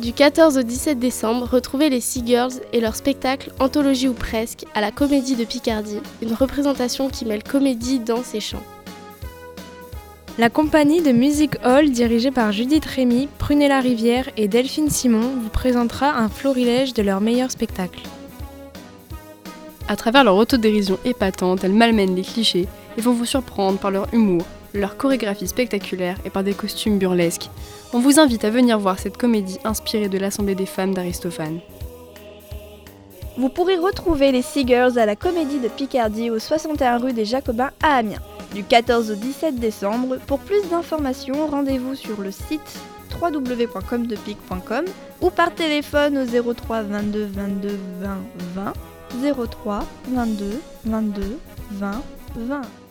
Du 14 au 17 décembre, retrouvez les Sea Girls et leur spectacle Anthologie ou presque à la Comédie de Picardie, une représentation qui mêle comédie, danse et chant. La compagnie de Music Hall, dirigée par Judith Rémy, Prunella Rivière et Delphine Simon, vous présentera un florilège de leurs meilleurs spectacles. À travers leur autodérision épatante, elles malmènent les clichés et vont vous surprendre par leur humour, leur chorégraphie spectaculaire et par des costumes burlesques. On vous invite à venir voir cette comédie inspirée de l'Assemblée des femmes d'Aristophane. Vous pourrez retrouver les Seagirls à la Comédie de Picardie au 61 rue des Jacobins à Amiens, du 14 au 17 décembre. Pour plus d'informations, rendez-vous sur le site www.comdepic.com ou par téléphone au 03 22 22 20 20 03 22 22 20 20.